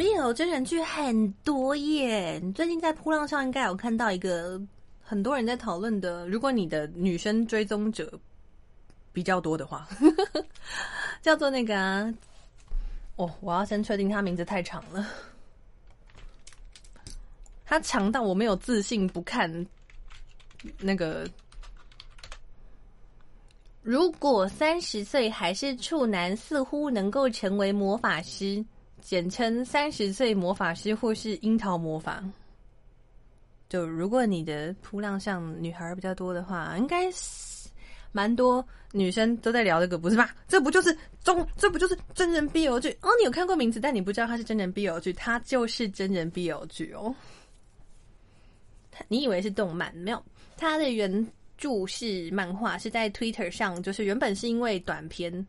BL 真人剧很多耶，你最近在扑浪上应该有看到一个很多人在讨论的，如果你的女生追踪者比较多的话，叫做那个啊哦，我要先确定他名字太长了，他长到我没有自信不看那个。如果三十岁还是处男，似乎能够成为魔法师，简称三十岁魔法师或是樱桃魔法。就如果你的铺浪上女孩比较多的话，应该是蛮多女生都在聊这个，不是吧？这不就是中？这不就是真人 BL 剧？哦，你有看过名字，但你不知道它是真人 BL 剧，它就是真人 BL 剧哦。你以为是动漫？没有，它的原。著是漫画是在 Twitter 上，就是原本是因为短片，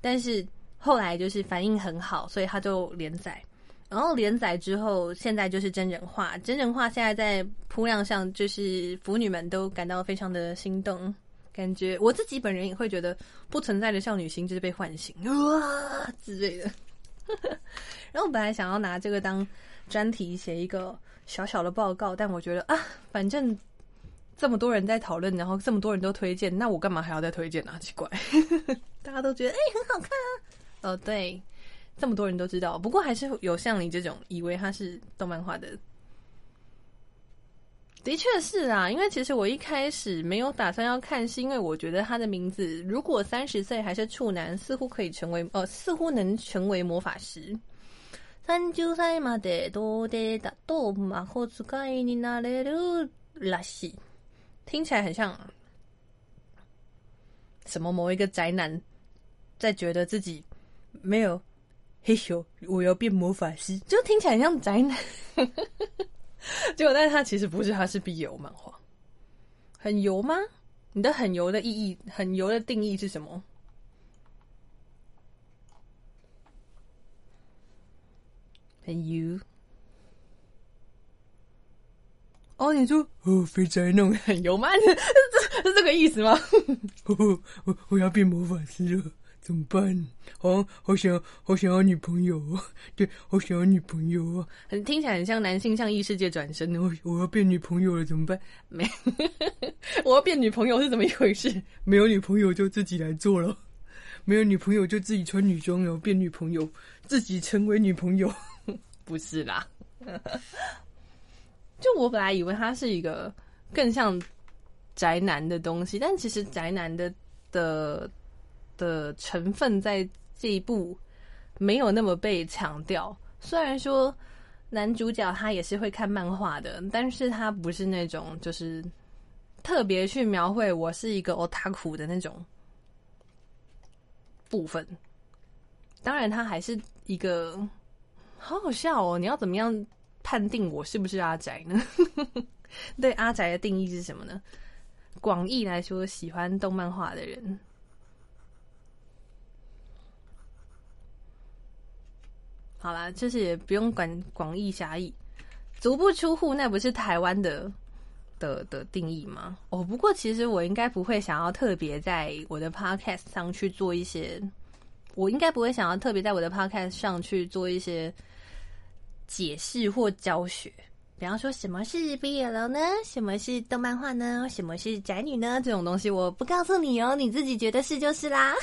但是后来就是反应很好，所以他就连载。然后连载之后，现在就是真人化。真人化现在在铺量上，就是腐女们都感到非常的心动，感觉我自己本人也会觉得不存在的少女心就是被唤醒 哇之类的。然后本来想要拿这个当专题写一个小小的报告，但我觉得啊，反正。这么多人在讨论，然后这么多人都推荐，那我干嘛还要再推荐呢？奇怪，大家都觉得哎很好看啊。哦，对，这么多人都知道，不过还是有像你这种以为它是动漫画的。的确是啊，因为其实我一开始没有打算要看，是因为我觉得他的名字如果三十岁还是处男，似乎可以成为呃，似乎能成为魔法师。三十歳までどうでだと魔法使いになれるらしい。听起来很像什么某一个宅男在觉得自己 没有嘿咻，我要变魔法师，就听起来很像宅男。结果，但是他其实不是，他是必油漫画。很油吗？你的很油的意义，很油的定义是什么？很油。哦，你说哦，肥宅弄 很油吗？是是这个意思吗？我我我要变魔法师了，怎么办？好，好想好想要女朋友，对，好想要女朋友啊！很听起来很像男性向异世界转身。我我要变女朋友了，怎么办？没，我要变女朋友是怎么一回事？没有女朋友就自己来做了，没有女朋友就自己穿女装，然后变女朋友，自己成为女朋友，不是啦。就我本来以为他是一个更像宅男的东西，但其实宅男的的的成分在这一部没有那么被强调。虽然说男主角他也是会看漫画的，但是他不是那种就是特别去描绘我是一个 otaku 的那种部分。当然，他还是一个好好笑哦！你要怎么样？判定我是不是阿宅呢？对阿宅的定义是什么呢？广义来说，喜欢动漫画的人。好啦，就是也不用管广义狭义，足不出户那不是台湾的的的定义吗？哦，不过其实我应该不会想要特别在我的 podcast 上去做一些，我应该不会想要特别在我的 podcast 上去做一些。解释或教学，比方说什么是 BL 呢？什么是动漫画呢？什么是宅女呢？这种东西我不告诉你哦，你自己觉得是就是啦。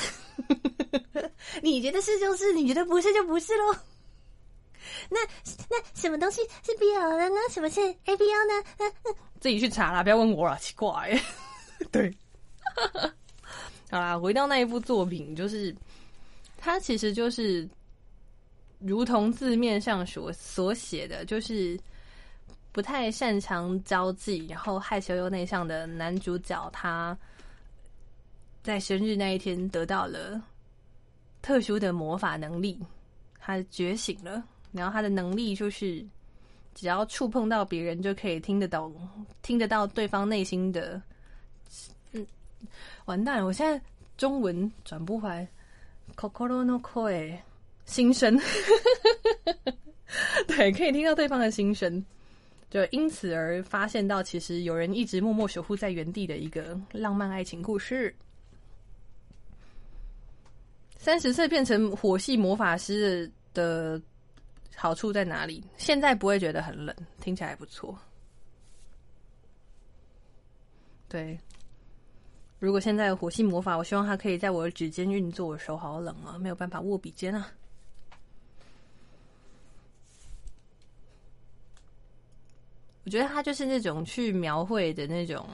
你觉得是就是，你觉得不是就不是喽。那那什么东西是 BL 的呢？什么是 ABL 呢？自己去查啦，不要问我啦，奇怪。对，好啦，回到那一部作品，就是它其实就是。如同字面上所所写的，就是不太擅长交际，然后害羞又内向的男主角，他在生日那一天得到了特殊的魔法能力，他觉醒了。然后他的能力就是，只要触碰到别人，就可以听得到听得到对方内心的。嗯，完蛋！了，我现在中文转不回来。Kokoro no koi。心声，对，可以听到对方的心声，就因此而发现到，其实有人一直默默守护在原地的一个浪漫爱情故事。三十岁变成火系魔法师的好处在哪里？现在不会觉得很冷，听起来不错。对，如果现在有火系魔法，我希望它可以在我的指尖运作。我手好冷啊，没有办法握笔尖啊。我觉得它就是那种去描绘的那种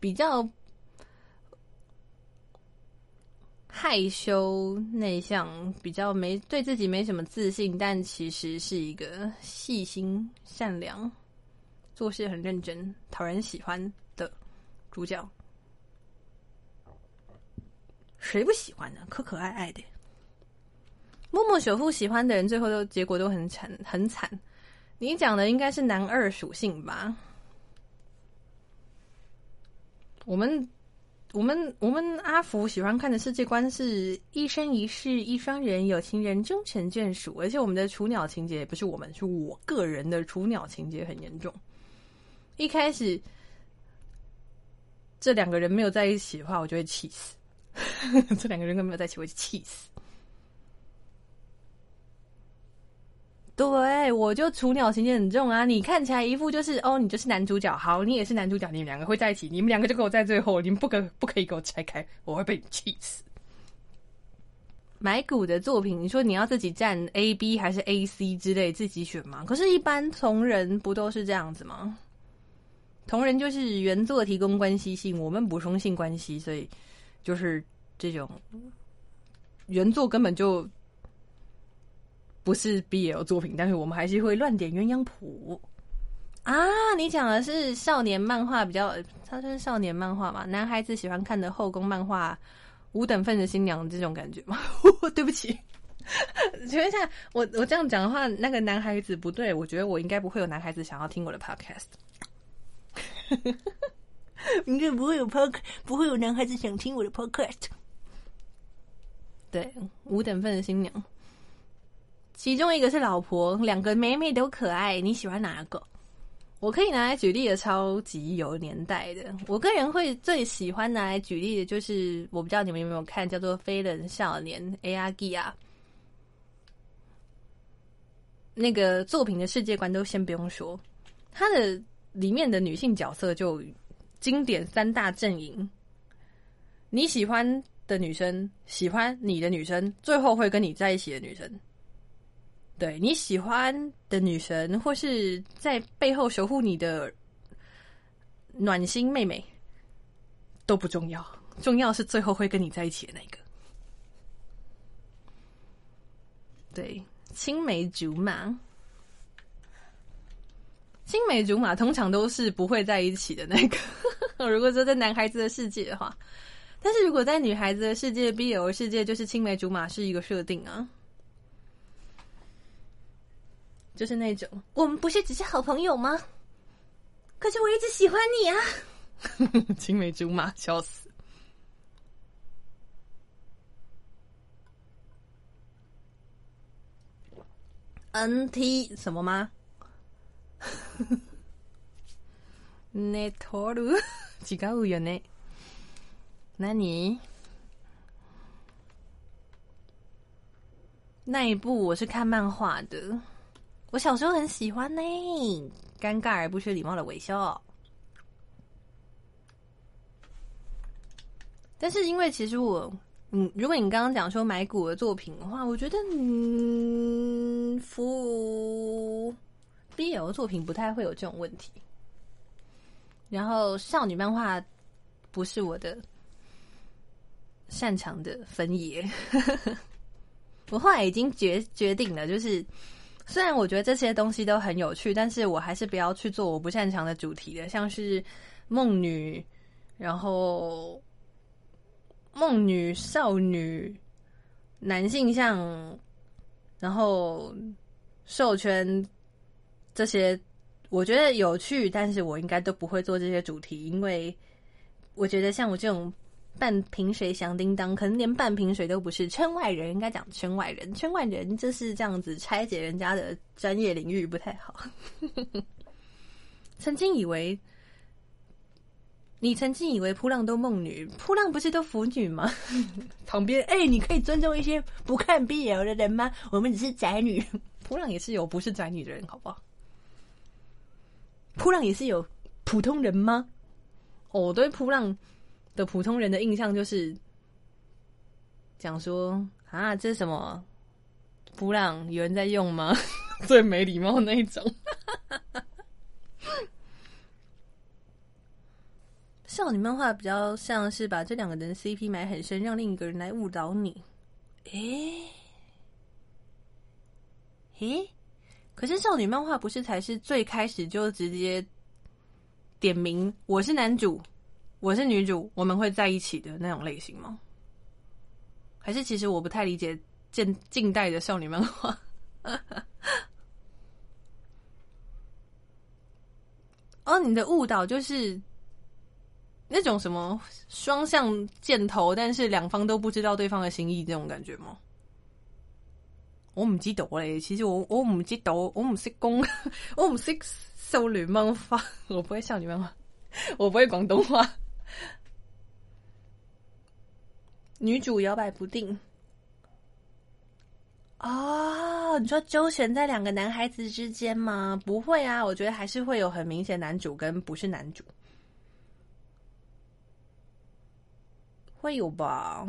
比较害羞、内向，比较没对自己没什么自信，但其实是一个细心、善良、做事很认真、讨人喜欢的主角。谁不喜欢呢？可可爱爱的，默默守护喜欢的人，最后都结果都很惨，很惨。你讲的应该是男二属性吧？我们我们我们阿福喜欢看的世界观是一生一世一双人，有情人终成眷属。而且我们的雏鸟情节也不是我们，是我个人的雏鸟情节很严重。一开始这两个人没有在一起的话，我就会气死。这两个人都没有在一起，我就气死。对，我就雏鸟情节很重啊！你看起来一副就是哦，你就是男主角，好，你也是男主角，你们两个会在一起，你们两个就给我在最后，你们不可不可以给我拆开，我会被你气死。买股的作品，你说你要自己站 A、B 还是 A、C 之类，自己选吗？可是，一般同人不都是这样子吗？同人就是原作提供关系性，我们补充性关系，所以就是这种原作根本就。不是 BL 作品，但是我们还是会乱点鸳鸯谱啊！你讲的是少年漫画，比较它是少年漫画嘛？男孩子喜欢看的后宫漫画，五等份的新娘这种感觉吗？对不起，请问一下，我我这样讲的话，那个男孩子不对，我觉得我应该不会有男孩子想要听我的 podcast，应该不会有 pod，不会有男孩子想听我的 podcast。对，五等份的新娘。其中一个是老婆，两个妹妹都可爱，你喜欢哪个？我可以拿来举例的，超级有年代的。我个人会最喜欢拿来举例的，就是我不知道你们有没有看，叫做《飞人少年》A R G 啊。那个作品的世界观都先不用说，它的里面的女性角色就经典三大阵营。你喜欢的女生，喜欢你的女生，最后会跟你在一起的女生。对你喜欢的女神，或是在背后守护你的暖心妹妹，都不重要，重要是最后会跟你在一起的那个。对，青梅竹马，青梅竹马通常都是不会在一起的那个。如果说在男孩子的世界的话，但是如果在女孩子的世界，BL 世界，就是青梅竹马是一个设定啊。就是那种，我们不是只是好朋友吗？可是我一直喜欢你啊！青梅竹马，笑死。NT 什么吗？ネトル違うよね。何？那一部我是看漫画的。 我小时候很喜欢呢，尴尬而不失礼貌的微笑。但是因为其实我，嗯，如果你刚刚讲说买古的作品的话，我觉得嗯，服 BL 作品不太会有这种问题。然后少女漫画不是我的擅长的分野，我后来已经决决定了，就是。虽然我觉得这些东西都很有趣，但是我还是不要去做我不擅长的主题的，像是梦女，然后梦女、少女、男性向，然后授权这些，我觉得有趣，但是我应该都不会做这些主题，因为我觉得像我这种。半瓶水响叮当，可能连半瓶水都不是。圈外人应该讲圈外人，圈外人就是这样子拆解人家的专业领域不太好。曾经以为，你曾经以为扑浪都梦女，扑浪不是都腐女吗？旁边哎，你可以尊重一些不看 BL 的人吗？我们只是宅女，扑浪也是有不是宅女的人，好不好？扑浪也是有普通人吗？我对扑浪普通人的印象就是讲说啊，这是什么？普朗有人在用吗？最没礼貌那一种。少女漫画比较像是把这两个人 CP 埋很深，让另一个人来误导你。诶，诶，可是少女漫画不是才是最开始就直接点名我是男主，我是女主，我们会在一起的那种类型吗？还是其实我不太理解近近代的少女漫画？哦，你的误导就是。那种什么双向箭头，但是两方都不知道对方的心意，这种感觉吗？我唔知道嘞，其实我我唔知道，我唔识攻，我唔识少女漫画，我不会少女漫画，我不会广东话。女主摇摆不定啊？你说周旋在两个男孩子之间吗？不会啊，我觉得还是会有很明显男主跟不是男主。会有吧？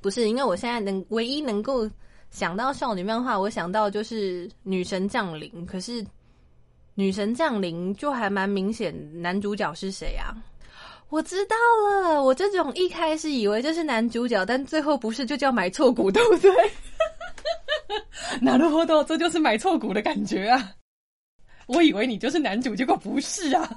不是，因为我现在能唯一能够想到少女漫画，我想到就是女神降临。可是女神降临就还蛮明显，男主角是谁啊？我知道了，我这种一开始以为这是男主角，但最后不是，就叫买错股，对不对？哪路货到，这就是买错股的感觉啊！我以为你就是男主，结果不是啊！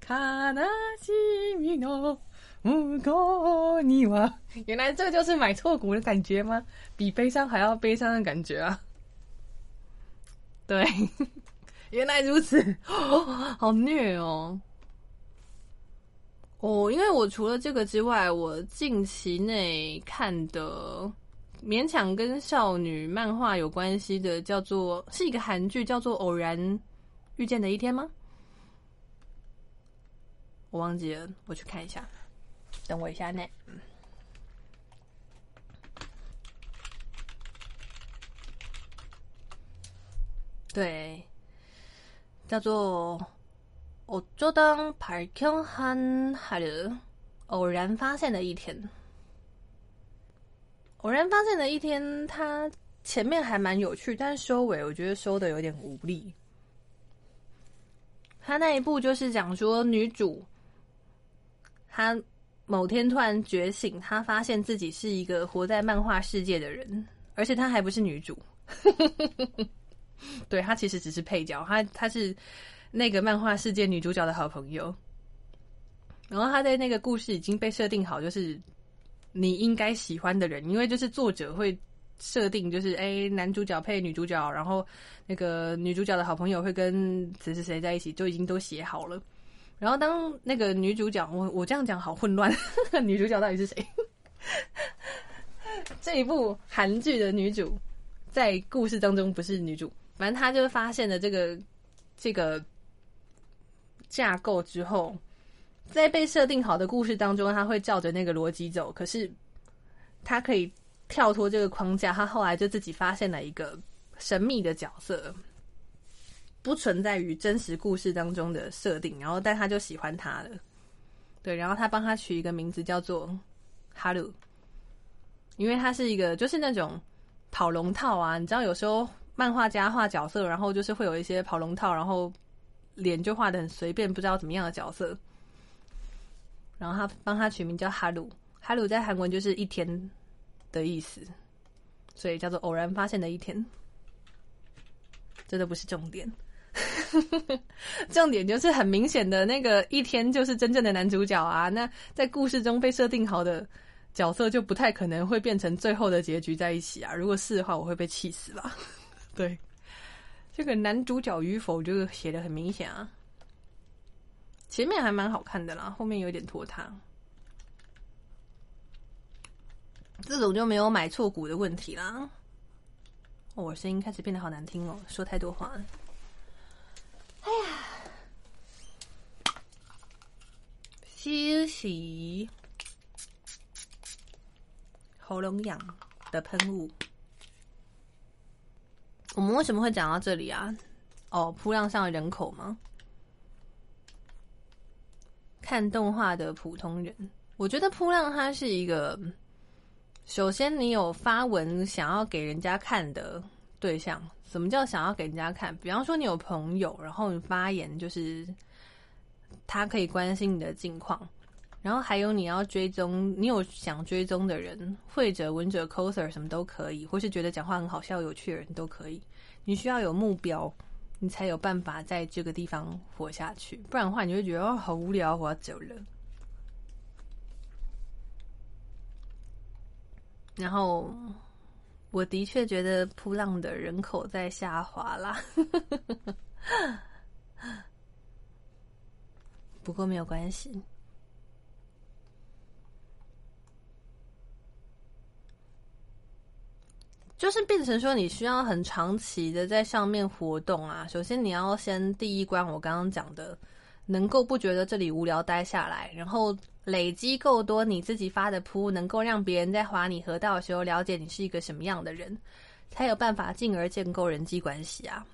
卡纳西米诺木高尼瓦，原来这就是买错股的感觉吗？比悲伤还要悲伤的感觉啊！对，原来如此，好虐哦！哦，因为我除了这个之外，我近期内看的勉强跟少女漫画有关系的，叫做是一个韩剧，叫做《偶然遇见的一天》吗？我忘记了，我去看一下。等我一下呢。对，叫做《我就当排枪汉海的偶然发现的一天》。偶然发现的一天，它前面还蛮有趣，但收尾我觉得收的有点无力。他那一部就是讲说女主。他某天突然觉醒，他发现自己是一个活在漫画世界的人，而且他还不是女主。对他其实只是配角，他他是那个漫画世界女主角的好朋友。然后他在那个故事已经被设定好，就是你应该喜欢的人，因为就是作者会设定，就是哎男主角配女主角，然后那个女主角的好朋友会跟谁谁谁在一起，就已经都写好了。然后当那个女主角，我我这样讲好混乱，女主角到底是谁？这一部韩剧的女主在故事当中不是女主，反正他就发现了这个这个架构之后，在被设定好的故事当中，他会照着那个逻辑走。可是他可以跳脱这个框架，他后来就自己发现了一个神秘的角色。不存在于真实故事当中的设定，然后但他就喜欢他了，对，然后他帮他取一个名字叫做哈鲁，因为他是一个就是那种跑龙套啊，你知道有时候漫画家画角色，然后就是会有一些跑龙套，然后脸就画的很随便，不知道怎么样的角色，然后他帮他取名叫哈鲁，哈鲁在韩文就是一天的意思，所以叫做偶然发现的一天，这都不是重点。重点就是很明显的那个一天就是真正的男主角啊！那在故事中被设定好的角色就不太可能会变成最后的结局在一起啊！如果是的话，我会被气死吧？对，这个男主角与否就写的很明显啊。前面还蛮好看的啦，后面有点拖沓。这种就没有买错股的问题啦。我声音开始变得好难听哦，说太多话了。哎呀，休息。喉咙痒的喷雾。我们为什么会讲到这里啊？哦，铺浪上的人口吗？看动画的普通人，我觉得铺浪它是一个，首先你有发文想要给人家看的对象。什么叫想要给人家看？比方说你有朋友，然后你发言就是他可以关心你的近况，然后还有你要追踪，你有想追踪的人，会者、文者、coser 什么都可以，或是觉得讲话很好笑、有趣的人都可以。你需要有目标。你才有办法在这个地方活下去，不然的话，你会觉得哦，好无聊，我要走了。然后，我的确觉得扑浪的人口在下滑啦，不过没有关系。就是变成说，你需要很长期的在上面活动啊。首先，你要先第一关，我刚刚讲的，能够不觉得这里无聊待下来，然后累积够多你自己发的铺，能够让别人在划你河道的时候了解你是一个什么样的人，才有办法进而建构人际关系啊。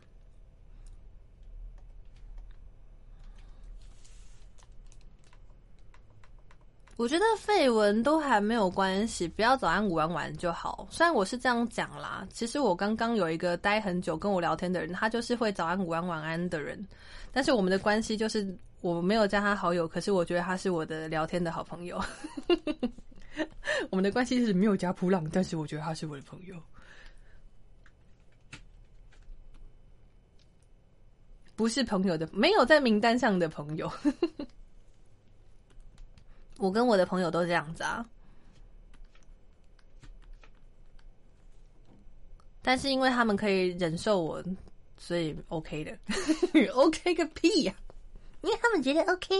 我觉得绯闻都还没有关系，不要早安午安晚就好。虽然我是这样讲啦，其实我刚刚有一个待很久跟我聊天的人，他就是会早安午安晚安的人，但是我们的关系就是我没有加他好友，可是我觉得他是我的聊天的好朋友。我们的关系是没有加普朗，但是我觉得他是我的朋友，不是朋友的，没有在名单上的朋友。我跟我的朋友都这样子啊，但是因为他们可以忍受我，所以 OK 的。OK 个屁呀！因为他们觉得 OK。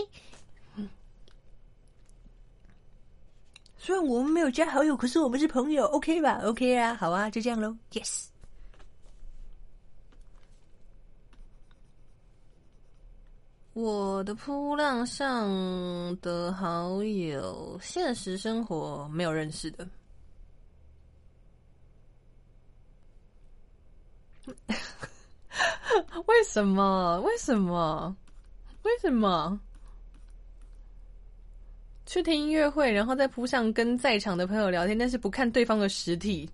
虽然我们没有加好友，可是我们是朋友，OK 吧？OK 啊，好啊，就这样喽。Yes。我的扑浪上的好友，现实生活没有认识的。为什么？为什么？为什么？去听音乐会，然后在扑上跟在场的朋友聊天，但是不看对方的实体。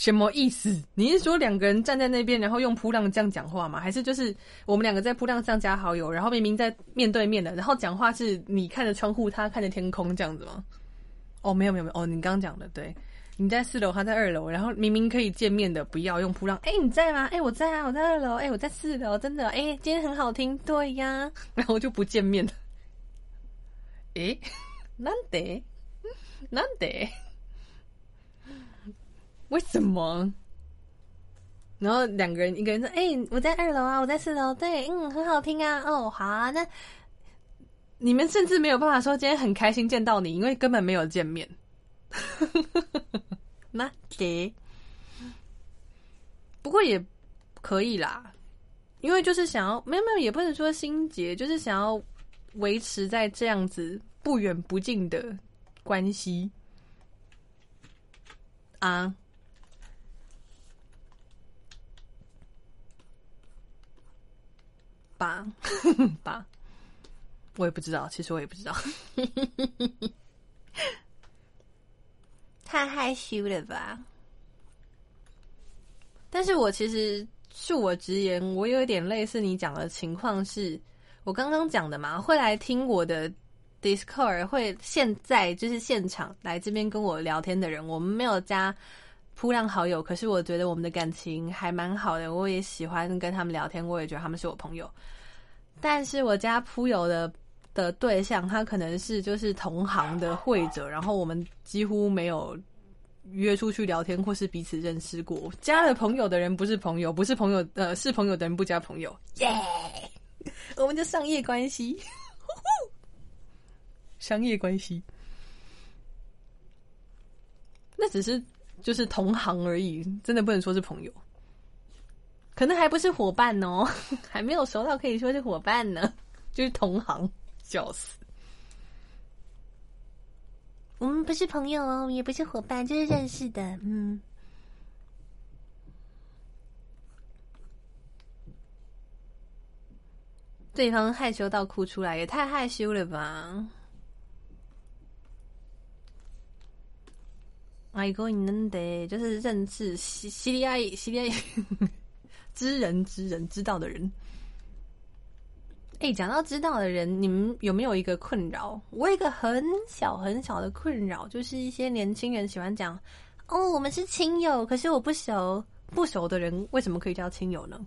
什么意思？你是说两个人站在那边，然后用扑浪这样讲话吗？还是就是我们两个在扑浪上加好友，然后明明在面对面的，然后讲话是你看着窗户，他看着天空这样子吗？哦，没有没有没有，哦，你刚讲的对，你在四楼，他在二楼，然后明明可以见面的，不要用扑浪。哎，你在吗？哎，我在啊，我在二楼。哎，我在四楼，真的。哎，今天很好听，对呀，然后就不见面了。哎，难得，难得。为什么？然后两个人，一个人说：“哎，我在二楼啊，我在四楼。”对，嗯，很好听啊。哦，好啊。那你们甚至没有办法说今天很开心见到你，因为根本没有见面。那给，不过也可以啦，因为就是想要，没有没有，也不能说心结，就是想要维持在这样子不远不近的关系啊。吧 吧，我也不知道，其实我也不知道，太害羞了吧？但是我其实恕我直言，我有一点类似你讲的情况，是我刚刚讲的嘛，会来听我的 Discord，会现在就是现场来这边跟我聊天的人，我们没有加。铺浪好友，可是我觉得我们的感情还蛮好的，我也喜欢跟他们聊天，我也觉得他们是我朋友。但是我家铺友的的对象，他可能是就是同行的会者，然后我们几乎没有约出去聊天或是彼此认识过。加了朋友的人不是朋友，不是朋友呃是朋友的人不加朋友，耶！我们就商业关系，商业关系，那只是。就是同行而已，真的不能说是朋友，可能还不是伙伴哦，还没有熟到可以说是伙伴呢，就是同行，笑死。我们不是朋友哦，也不是伙伴，就是认识的。嗯，对方害羞到哭出来，也太害羞了吧！哎，哥，你能得就是认识西西利亚西利亚知人知人知道的人。哎，讲到知道的人，你们有没有一个困扰？我有一个很小很小的困扰，就是一些年轻人喜欢讲：“哦，我们是亲友，可是我不熟，不熟的人为什么可以叫亲友呢？”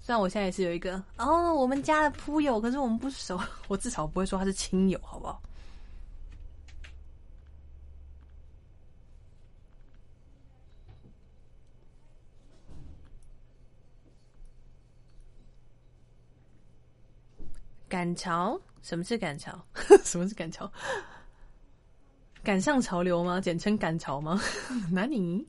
虽然我现在也是有一个哦，我们家的铺友，可是我们不熟，我至少不会说他是亲友，好不好？赶潮？什么是赶潮？什么是赶潮？赶上潮流吗？简称赶潮吗？哪里？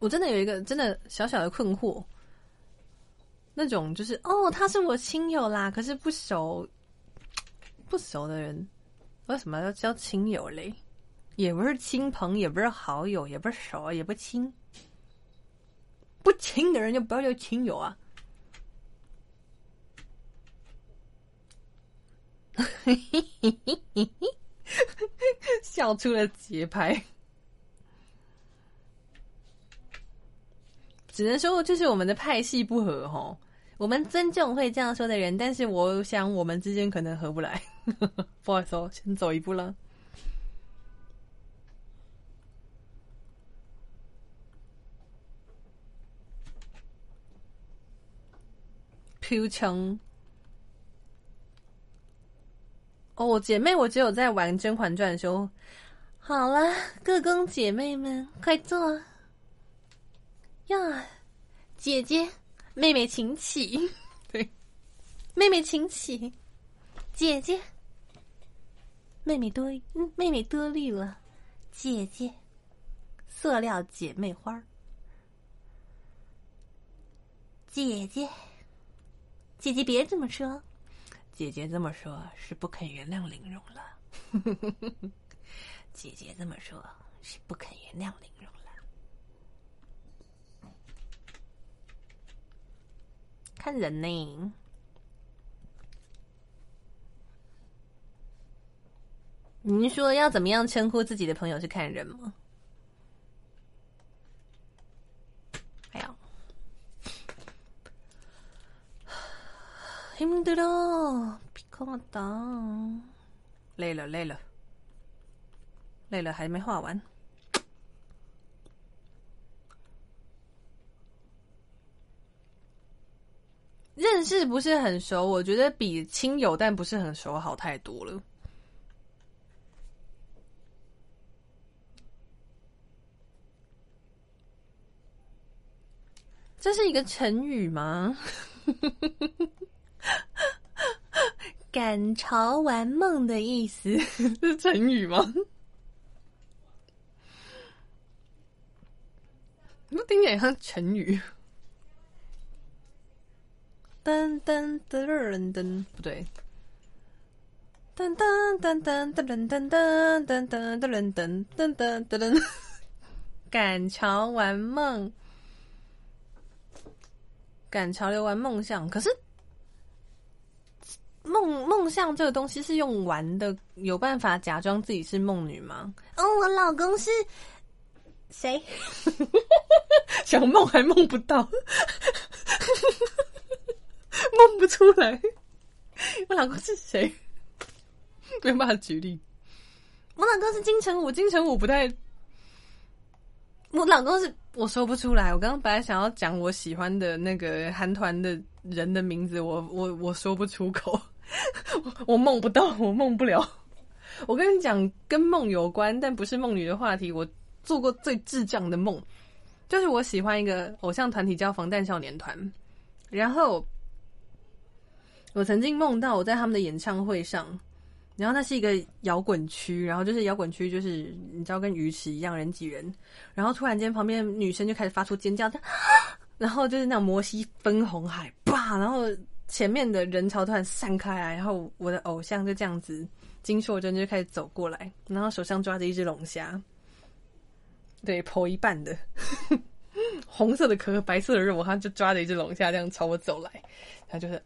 我真的有一个真的小小的困惑，那种就是哦，他是我亲友啦，可是不熟，不熟的人为什么要叫亲友嘞？也不是亲朋，也不是好友，也不是熟，也不亲。不亲的人就不要叫亲友啊！笑出了节拍，只能说就是我们的派系不合哈。我们尊重会这样说的人，但是我想我们之间可能合不来。不好意思，先走一步了。Q 枪哦，姐妹，我只有在玩《甄嬛传》的时候。好了，各宫姐妹们，快坐呀！姐姐，妹妹请起。对，妹妹请起。姐姐，妹妹多，妹妹多虑了。姐姐，塑料姐妹花。姐姐。姐姐别这么说，姐姐这么说是不肯原谅玲珑了。姐姐这么说是不肯原谅玲珑了。看人呢，您说要怎么样称呼自己的朋友是看人吗？힘들어피곤하다累了，累了，累了，还没画完。认识不是很熟，我觉得比亲友但不是很熟好太多了。这是一个成语吗？ 赶潮玩梦的意思是成语吗？那听起来像成语。噔噔噔噔噔，不对。噔噔噔噔噔噔噔噔噔噔噔噔噔噔噔，赶潮玩梦，赶潮流玩梦想，可是。梦梦象这个东西是用玩的，有办法假装自己是梦女吗？哦，我老公是谁？想梦还梦不到，梦不出来。我老公是谁？没办法举例。我老公是金城武，金城武不太。我老公是我说不出来。我刚刚本来想要讲我喜欢的那个韩团的人的名字，我我我说不出口。我梦不到，我梦不了。我跟你讲，跟梦有关，但不是梦女的话题。我做过最智障的梦，就是我喜欢一个偶像团体叫防弹少年团，然后我曾经梦到我在他们的演唱会上，然后那是一个摇滚区，然后就是摇滚区，就是你知道跟鱼池一样人挤人，然后突然间旁边女生就开始发出尖叫，然后就是那种摩西分红海，啪，然后。前面的人潮突然散开来，然后我的偶像就这样子，金硕珍就开始走过来，然后手上抓着一只龙虾，对，剖一半的，红色的壳，白色的肉，他就抓着一只龙虾这样朝我走来，他就是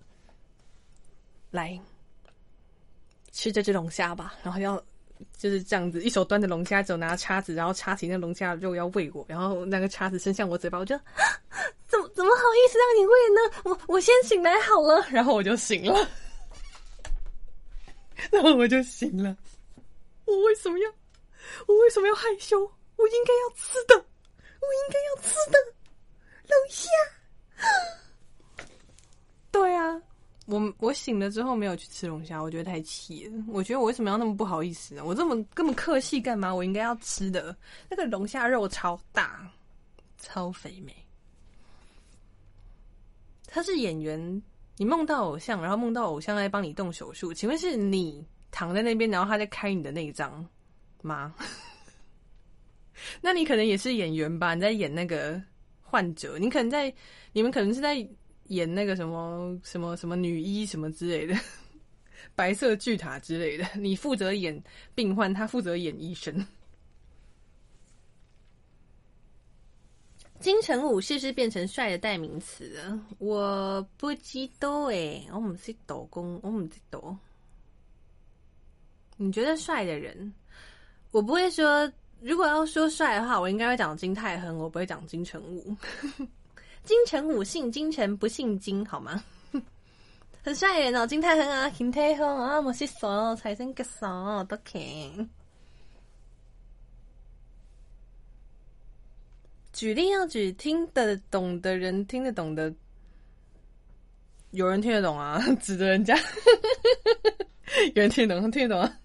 来吃这只龙虾吧，然后要就是这样子，一手端着龙虾，手拿叉子，然后叉起那龙虾肉要喂我，然后那个叉子伸向我嘴巴，我就。怎么怎么好意思让你喂呢？我我先醒来好了，然后我就醒了，然后我就醒了。我为什么要？我为什么要害羞？我应该要吃的，我应该要吃的龙虾。对啊，我我醒了之后没有去吃龙虾，我觉得太气了。我觉得我为什么要那么不好意思呢？我这么根本客气干嘛？我应该要吃的那个龙虾肉超大，超肥美。他是演员，你梦到偶像，然后梦到偶像在帮你动手术，请问是你躺在那边，然后他在开你的内脏吗？那你可能也是演员吧？你在演那个患者，你可能在，你们可能是在演那个什么什么什么女医什么之类的，白色巨塔之类的，你负责演病患，他负责演医生。金城武是不是变成帅的代名词了？我不知道诶，我唔识抖工，我唔知道。你觉得帅的人，我不会说。如果要说帅的话，我应该会讲金泰亨，我不会讲金城武。金城武姓金城，不姓金，好吗？很帅人哦，金泰亨啊，金泰亨啊，我是傻，财神个傻都看。举例要举听得懂的人听得懂的，有人听得懂啊？指着人家，有人听得懂，听得懂啊？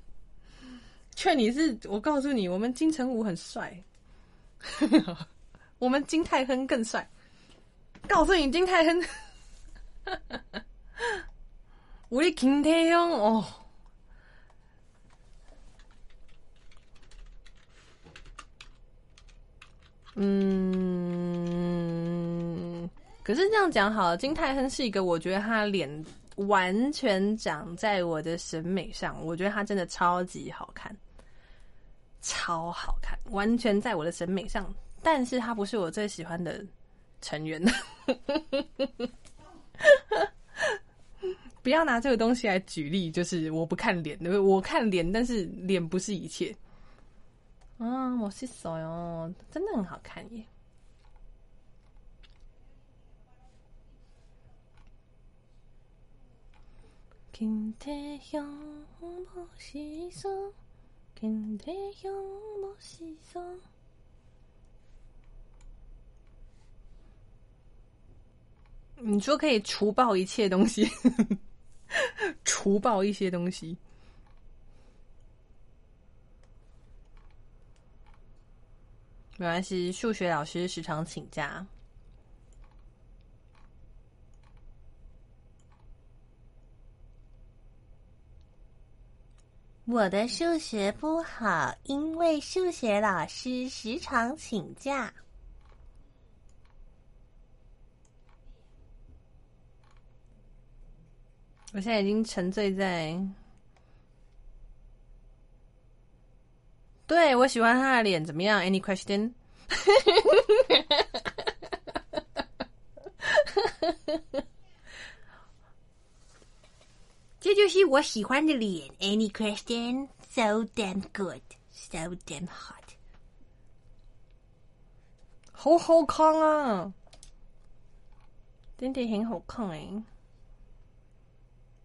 劝你是我告诉你，我们金城武很帅，我们金泰亨更帅。告诉你，金泰亨，我的金泰亨哦。嗯，可是这样讲好，了，金泰亨是一个，我觉得他脸完全长在我的审美上，我觉得他真的超级好看，超好看，完全在我的审美上。但是他不是我最喜欢的成员。不要拿这个东西来举例，就是我不看脸，我看脸，但是脸不是一切。啊，我是手哟，真的很好看耶！金太阳莫西松，金太阳莫西松。你说可以除暴一切东西，除暴一些东西。没关系，数学老师时常请假。我的数学不好，因为数学老师时常请假。我现在已经沉醉在。对我喜欢他的脸，怎么样？Any question？这就是我喜欢的脸。Any question？So damn good，so damn hot，好好看啊！真的很好看哎。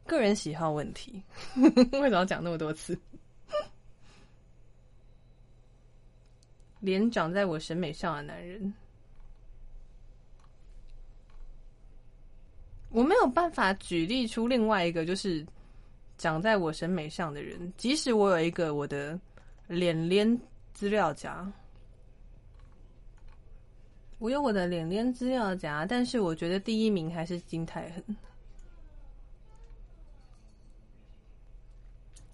个人喜好问题，为什么要讲那么多次？脸长在我审美上的男人，我没有办法举例出另外一个就是长在我审美上的人。即使我有一个我的脸脸资料夹，我有我的脸脸资料夹，但是我觉得第一名还是金泰亨。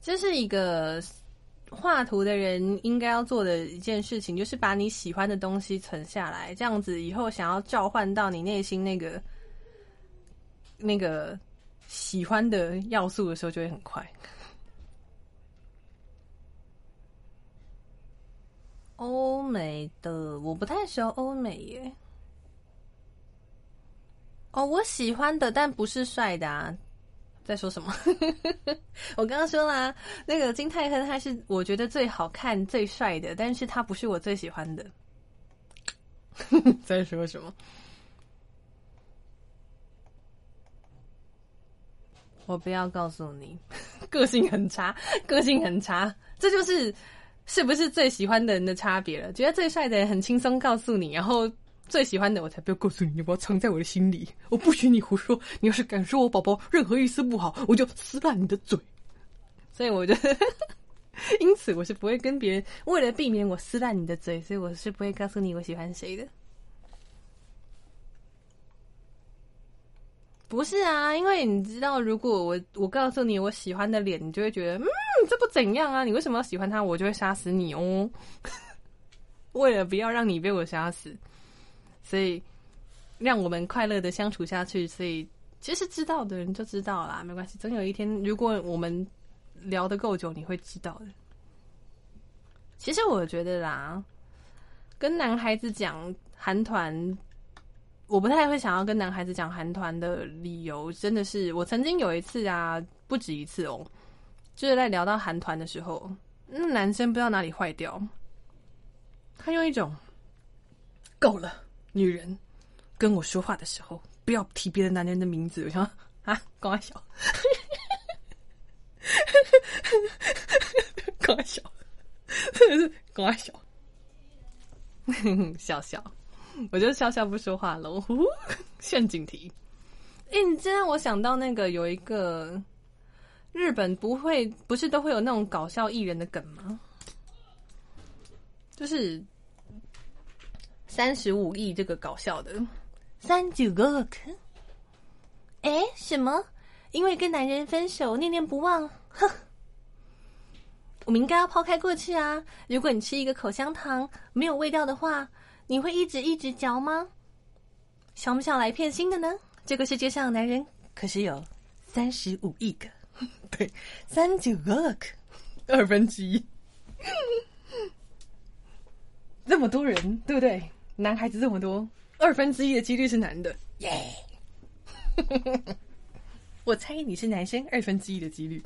这是一个。画图的人应该要做的一件事情，就是把你喜欢的东西存下来，这样子以后想要召唤到你内心那个那个喜欢的要素的时候，就会很快。欧美的我不太喜欢欧美耶。哦，我喜欢的，但不是帅的啊。在说什么？我刚刚说啦，那个金泰亨他是我觉得最好看、最帅的，但是他不是我最喜欢的。在说什么？我不要告诉你，个性很差，个性很差，这就是是不是最喜欢的人的差别了。觉得最帅的人很轻松告诉你，然后。最喜欢的我才不要告诉你，你不要藏在我的心里，我不许你胡说。你要是敢说我宝宝任何一丝不好，我就撕烂你的嘴。所以我就，因此我是不会跟别人为了避免我撕烂你的嘴，所以我是不会告诉你我喜欢谁的。不是啊，因为你知道，如果我我告诉你我喜欢的脸，你就会觉得，嗯，这不怎样啊？你为什么要喜欢他？我就会杀死你哦。为了不要让你被我杀死。所以，让我们快乐的相处下去。所以，其实知道的人就知道啦，没关系。总有一天，如果我们聊得够久，你会知道的。其实我觉得啦，跟男孩子讲韩团，我不太会想要跟男孩子讲韩团的理由，真的是我曾经有一次啊，不止一次哦，就是在聊到韩团的时候，那男生不知道哪里坏掉，他用一种够了。女人跟我说话的时候，不要提别的男人的名字。我 想啊，高阿小，高阿小，高阿小，笑笑，我就笑笑不说话了。陷阱题，哎，你这让我想到那个有一个日本不会不是都会有那种搞笑艺人的梗吗？就是。三十五亿这个搞笑的，三九个可，哎，什么？因为跟男人分手念念不忘，哼！我们应该要抛开过去啊！如果你吃一个口香糖没有味道的话，你会一直一直嚼吗？想不想来片新的呢？这个世界上男人可是有三十五亿个，对，三九个可，二分之一，这么多人，对不对？男孩子这么多，二分之一的几率是男的，耶！我猜你是男生，二分之一的几率，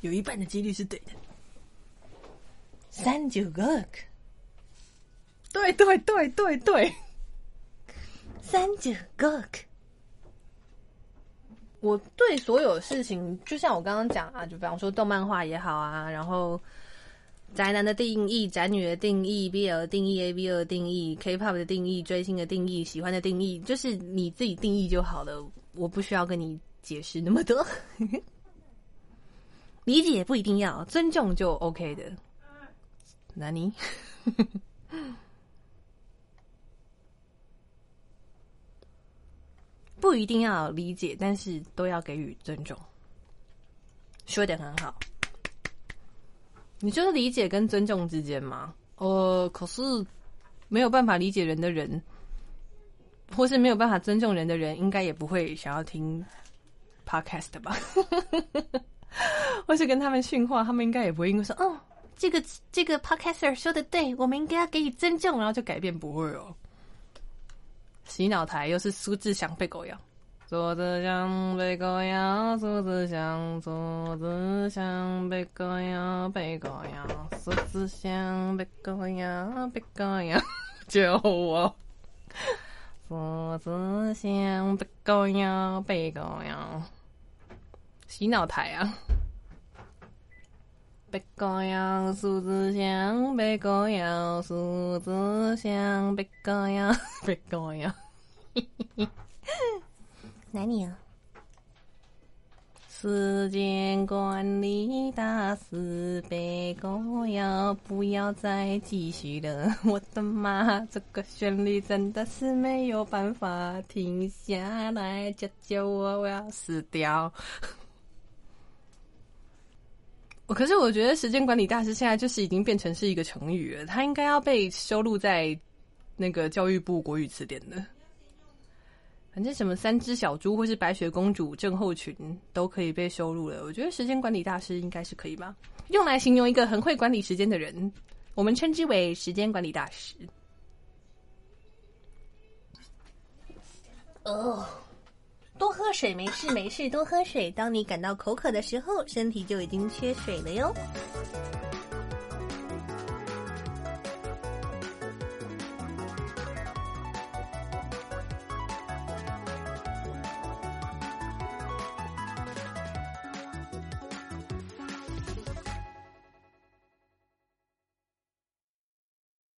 有一半的几率是对的。三九个，对对对对对，三九个。我对所有事情，就像我刚刚讲啊，就比方说动漫画也好啊，然后。宅男的定义，宅女的定义，BL 的定义，AV 的定义，K-pop 的定义，追星的定义，喜欢的定义，就是你自己定义就好了，我不需要跟你解释那么多。理解不一定要，尊重就 OK 的。那你 不一定要理解，但是都要给予尊重。说的很好。你就是理解跟尊重之间吗？呃，可是没有办法理解人的人，或是没有办法尊重人的人，应该也不会想要听 podcast 吧？或是跟他们训话，他们应该也不会因为说，哦，这个这个 podcaster 说的对，我们应该要给予尊重，然后就改变，不会哦。洗脑台又是苏志祥被狗咬。坐着像被狗咬，坐着像坐着像被狗咬，被狗咬，坐着像被狗咬，被狗咬，救我！坐着像被狗咬，被狗咬，洗脑台啊！被狗咬，坐着像被狗咬，坐着像被狗咬，被狗咬，嘿嘿嘿。哪里啊？时间管理大师被狗咬，不要再继续了！我的妈，这个旋律真的是没有办法停下来！救救我，我要死掉！我 可是我觉得时间管理大师现在就是已经变成是一个成语了，它应该要被收录在那个教育部国语词典的。反正什么三只小猪或是白雪公主症候群都可以被收录了。我觉得时间管理大师应该是可以吧，用来形容一个很会管理时间的人，我们称之为时间管理大师。哦，多喝水没事没事，多喝水。当你感到口渴的时候，身体就已经缺水了哟。